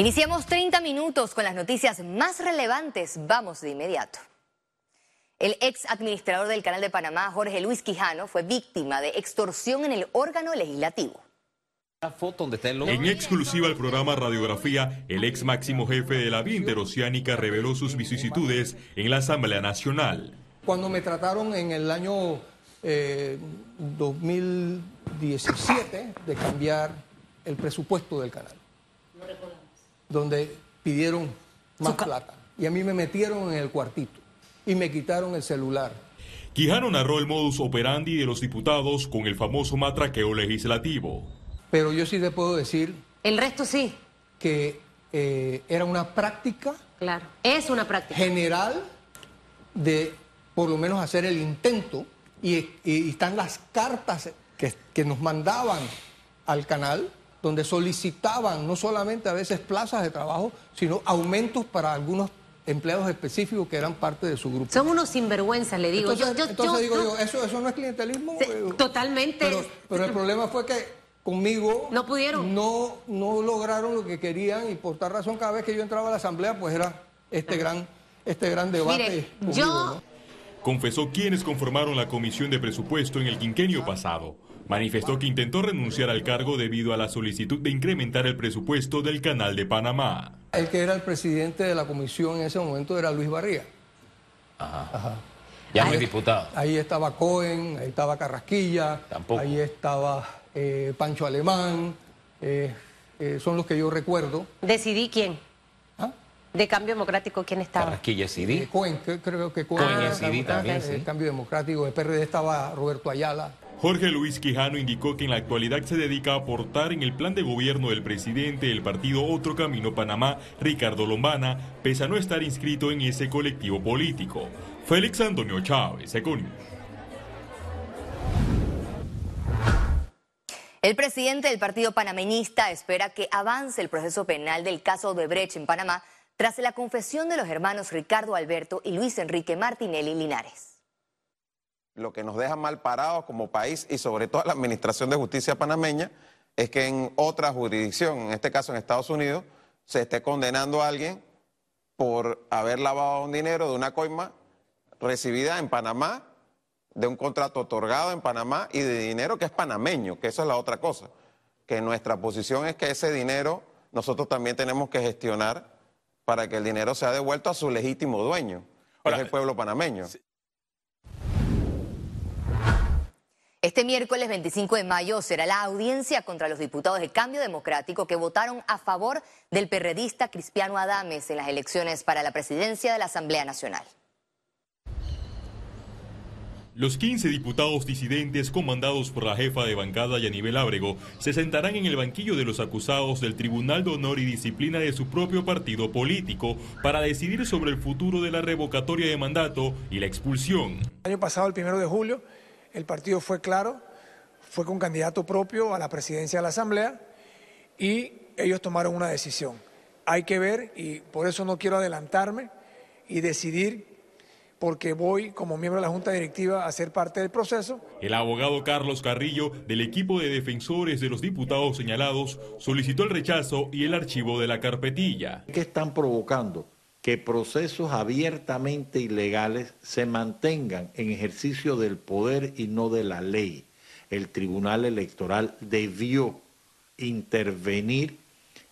Iniciamos 30 minutos con las noticias más relevantes. Vamos de inmediato. El ex administrador del Canal de Panamá, Jorge Luis Quijano, fue víctima de extorsión en el órgano legislativo. En exclusiva al programa Radiografía, el ex máximo jefe de la vía interoceánica reveló sus vicisitudes en la Asamblea Nacional. Cuando me trataron en el año 2017 eh, de cambiar el presupuesto del canal, donde pidieron más plata. Y a mí me metieron en el cuartito y me quitaron el celular. Quijano narró el modus operandi de los diputados con el famoso matraqueo legislativo. Pero yo sí te puedo decir... El resto sí. Que eh, era una práctica... Claro, es una práctica. General de por lo menos hacer el intento y, están las cartas que, que nos mandaban al canal donde solicitaban no solamente a veces plazas de trabajo, sino aumentos para algunos empleados específicos que eran parte de su grupo. Son unos sinvergüenzas, le digo. Entonces, digo yo, ¿eso, ¿eso no es clientelismo? totalmente. Pero, el problema fue que conmigo no pudieron. No, no lograron lo que querían y por tal razón cada vez que yo entraba a la asamblea pues era este gran, este gran debate. yo... Confesó quienes conformaron la comisión de presupuesto en el quinquenio pasado manifestó que intentó renunciar al cargo debido a la solicitud de incrementar el presupuesto del Canal de Panamá. El que era el presidente de la comisión en ese momento era Luis Barría. Ajá. Ya no es diputado. Ahí estaba Cohen, ahí estaba Carrasquilla, ahí estaba eh, Pancho Alemán, eh, eh, son los que yo recuerdo. ¿Decidí quién? ¿Ah? De Cambio Democrático, ¿quién estaba? Carrasquilla, decidí. Cohen, creo que Cohen. Cohen también, sí. Cambio Democrático, de PRD estaba Roberto Ayala. Jorge Luis Quijano indicó que en la actualidad se dedica a aportar en el plan de gobierno del presidente del partido Otro Camino Panamá, Ricardo Lombana, pese a no estar inscrito en ese colectivo político. Félix Antonio Chávez, Econius. El presidente del partido panameñista espera que avance el proceso penal del caso de Brecht en Panamá tras la confesión de los hermanos Ricardo Alberto y Luis Enrique Martinelli Linares lo que nos deja mal parados como país y sobre todo la Administración de Justicia panameña es que en otra jurisdicción, en este caso en Estados Unidos, se esté condenando a alguien por haber lavado un dinero de una coima recibida en Panamá, de un contrato otorgado en Panamá y de dinero que es panameño, que eso es la otra cosa. Que nuestra posición es que ese dinero nosotros también tenemos que gestionar para que el dinero sea devuelto a su legítimo dueño, que es el pueblo panameño. Este miércoles 25 de mayo será la audiencia contra los diputados de Cambio Democrático que votaron a favor del perredista Cristiano Adames en las elecciones para la presidencia de la Asamblea Nacional. Los 15 diputados disidentes comandados por la jefa de bancada Yanibel Ábrego se sentarán en el banquillo de los acusados del Tribunal de Honor y Disciplina de su propio partido político para decidir sobre el futuro de la revocatoria de mandato y la expulsión. El año pasado, el primero de julio, el partido fue claro, fue con candidato propio a la presidencia de la Asamblea y ellos tomaron una decisión. Hay que ver, y por eso no quiero adelantarme y decidir porque voy como miembro de la Junta Directiva a ser parte del proceso. El abogado Carlos Carrillo, del equipo de defensores de los diputados señalados, solicitó el rechazo y el archivo de la carpetilla. ¿Qué están provocando? Que procesos abiertamente ilegales se mantengan en ejercicio del poder y no de la ley. El Tribunal Electoral debió intervenir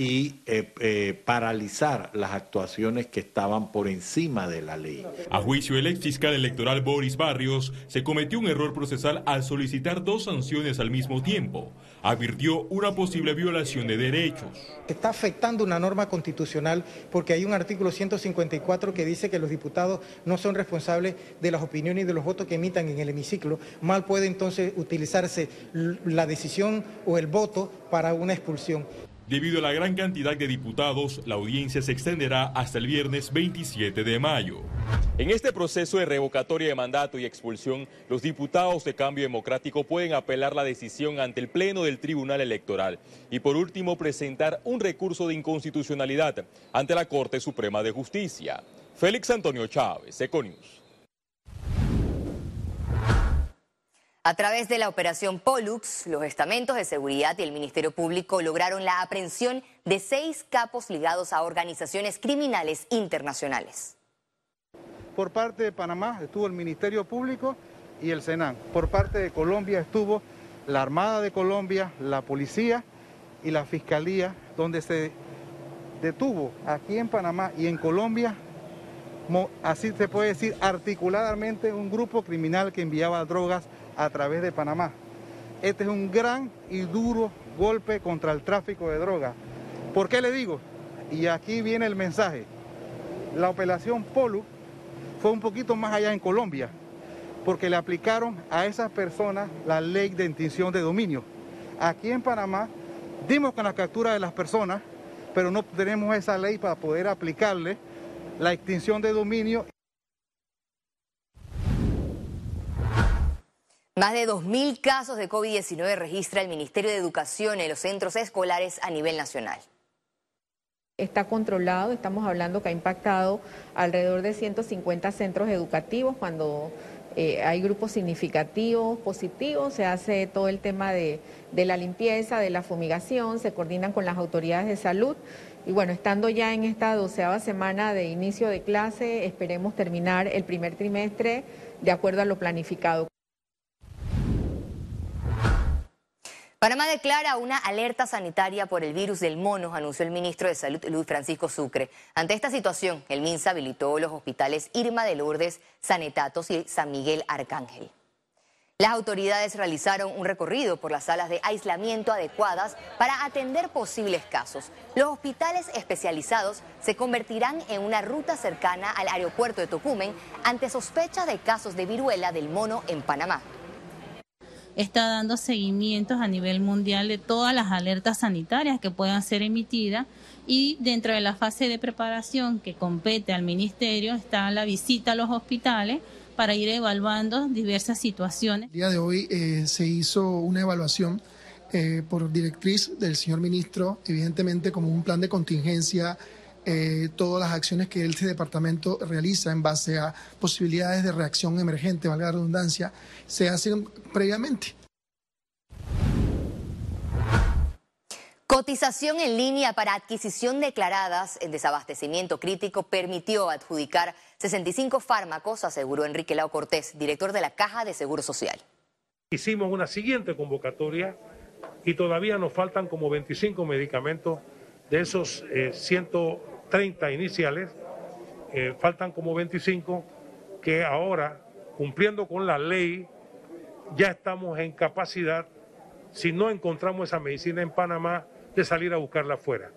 y eh, eh, paralizar las actuaciones que estaban por encima de la ley. A juicio del ex fiscal electoral Boris Barrios, se cometió un error procesal al solicitar dos sanciones al mismo tiempo. Advirtió una posible violación de derechos. Está afectando una norma constitucional porque hay un artículo 154 que dice que los diputados no son responsables de las opiniones y de los votos que emitan en el hemiciclo. Mal puede entonces utilizarse la decisión o el voto para una expulsión. Debido a la gran cantidad de diputados, la audiencia se extenderá hasta el viernes 27 de mayo. En este proceso de revocatoria de mandato y expulsión, los diputados de Cambio Democrático pueden apelar la decisión ante el Pleno del Tribunal Electoral y por último presentar un recurso de inconstitucionalidad ante la Corte Suprema de Justicia. Félix Antonio Chávez, Econius. A través de la operación Pollux, los estamentos de seguridad y el Ministerio Público lograron la aprehensión de seis capos ligados a organizaciones criminales internacionales. Por parte de Panamá estuvo el Ministerio Público y el Senan. Por parte de Colombia estuvo la Armada de Colombia, la Policía y la Fiscalía, donde se detuvo aquí en Panamá y en Colombia, así se puede decir, articuladamente un grupo criminal que enviaba drogas a través de Panamá. Este es un gran y duro golpe contra el tráfico de drogas. ¿Por qué le digo? Y aquí viene el mensaje. La operación Polo fue un poquito más allá en Colombia, porque le aplicaron a esas personas la ley de extinción de dominio. Aquí en Panamá dimos con la captura de las personas, pero no tenemos esa ley para poder aplicarle la extinción de dominio. Más de 2.000 casos de COVID-19 registra el Ministerio de Educación en los centros escolares a nivel nacional. Está controlado, estamos hablando que ha impactado alrededor de 150 centros educativos cuando eh, hay grupos significativos, positivos, se hace todo el tema de, de la limpieza, de la fumigación, se coordinan con las autoridades de salud. Y bueno, estando ya en esta doceava semana de inicio de clase, esperemos terminar el primer trimestre de acuerdo a lo planificado. Panamá declara una alerta sanitaria por el virus del mono, anunció el ministro de Salud Luis Francisco Sucre. Ante esta situación, el MINSA habilitó los hospitales Irma de Lourdes, Sanetatos y San Miguel Arcángel. Las autoridades realizaron un recorrido por las salas de aislamiento adecuadas para atender posibles casos. Los hospitales especializados se convertirán en una ruta cercana al aeropuerto de Tocumen ante sospechas de casos de viruela del mono en Panamá está dando seguimientos a nivel mundial de todas las alertas sanitarias que puedan ser emitidas y dentro de la fase de preparación que compete al ministerio está la visita a los hospitales para ir evaluando diversas situaciones. El día de hoy eh, se hizo una evaluación eh, por directriz del señor ministro, evidentemente como un plan de contingencia eh, todas las acciones que este departamento realiza en base a posibilidades de reacción emergente, valga la redundancia, se hacen previamente. Cotización en línea para adquisición declaradas en desabastecimiento crítico permitió adjudicar 65 fármacos, aseguró Enrique Lao Cortés, director de la Caja de Seguro Social. Hicimos una siguiente convocatoria y todavía nos faltan como 25 medicamentos de esos eh, 130 iniciales, eh, faltan como 25 que ahora, cumpliendo con la ley, ya estamos en capacidad, si no encontramos esa medicina en Panamá, de salir a buscarla afuera.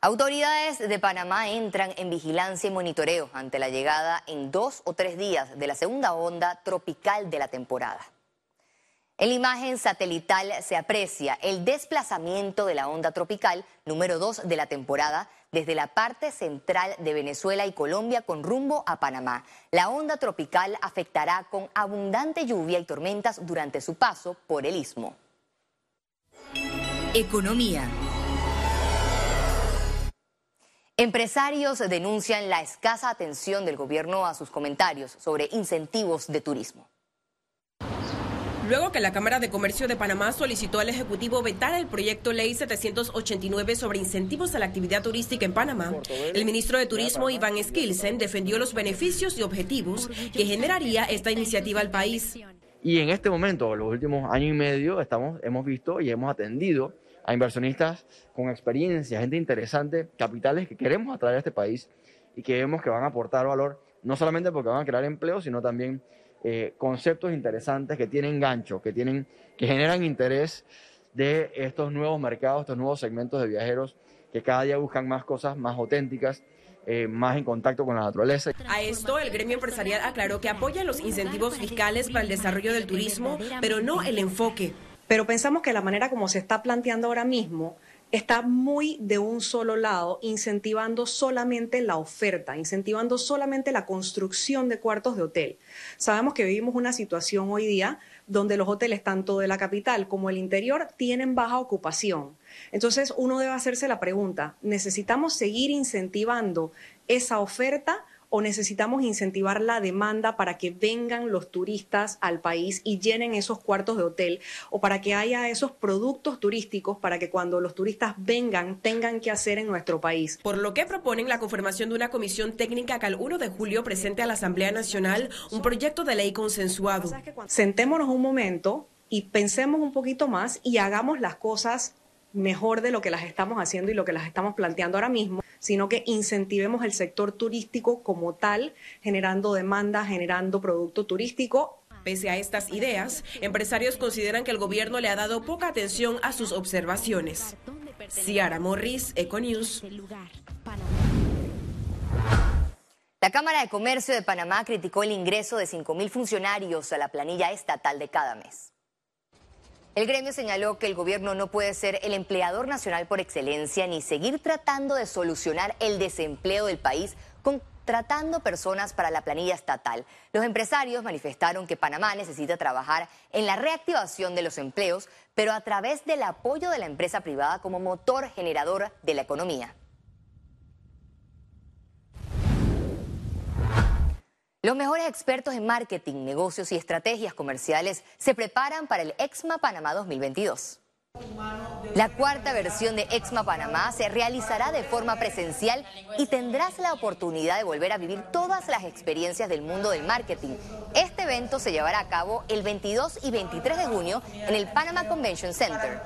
Autoridades de Panamá entran en vigilancia y monitoreo ante la llegada en dos o tres días de la segunda onda tropical de la temporada. En la imagen satelital se aprecia el desplazamiento de la onda tropical número 2 de la temporada desde la parte central de Venezuela y Colombia con rumbo a Panamá. La onda tropical afectará con abundante lluvia y tormentas durante su paso por el istmo. Economía. Empresarios denuncian la escasa atención del gobierno a sus comentarios sobre incentivos de turismo. Luego que la Cámara de Comercio de Panamá solicitó al Ejecutivo vetar el proyecto Ley 789 sobre incentivos a la actividad turística en Panamá, el ministro de Turismo Iván Skilsen defendió los beneficios y objetivos que generaría esta iniciativa al país. Y en este momento, los últimos años y medio, estamos, hemos visto y hemos atendido a inversionistas con experiencia, gente interesante, capitales que queremos atraer a este país y que vemos que van a aportar valor, no solamente porque van a crear empleo, sino también eh, conceptos interesantes que tienen gancho, que, tienen, que generan interés de estos nuevos mercados, estos nuevos segmentos de viajeros que cada día buscan más cosas más auténticas, eh, más en contacto con la naturaleza. A esto, el gremio empresarial aclaró que apoya los incentivos fiscales para el desarrollo del turismo, pero no el enfoque. Pero pensamos que la manera como se está planteando ahora mismo está muy de un solo lado, incentivando solamente la oferta, incentivando solamente la construcción de cuartos de hotel. Sabemos que vivimos una situación hoy día donde los hoteles, tanto de la capital como el interior, tienen baja ocupación. Entonces, uno debe hacerse la pregunta, ¿necesitamos seguir incentivando esa oferta o necesitamos incentivar la demanda para que vengan los turistas al país y llenen esos cuartos de hotel o para que haya esos productos turísticos para que cuando los turistas vengan tengan que hacer en nuestro país. Por lo que proponen la confirmación de una comisión técnica que al 1 de julio presente a la Asamblea Nacional un proyecto de ley consensuado. Sentémonos un momento y pensemos un poquito más y hagamos las cosas mejor de lo que las estamos haciendo y lo que las estamos planteando ahora mismo, sino que incentivemos el sector turístico como tal, generando demanda, generando producto turístico. Pese a estas ideas, empresarios consideran que el gobierno le ha dado poca atención a sus observaciones. Ciara Morris, Econews. La Cámara de Comercio de Panamá criticó el ingreso de 5.000 funcionarios a la planilla estatal de cada mes. El gremio señaló que el gobierno no puede ser el empleador nacional por excelencia ni seguir tratando de solucionar el desempleo del país contratando personas para la planilla estatal. Los empresarios manifestaron que Panamá necesita trabajar en la reactivación de los empleos, pero a través del apoyo de la empresa privada como motor generador de la economía. Los mejores expertos en marketing, negocios y estrategias comerciales se preparan para el EXMA Panamá 2022. La cuarta versión de EXMA Panamá se realizará de forma presencial y tendrás la oportunidad de volver a vivir todas las experiencias del mundo del marketing. Este evento se llevará a cabo el 22 y 23 de junio en el Panama Convention Center.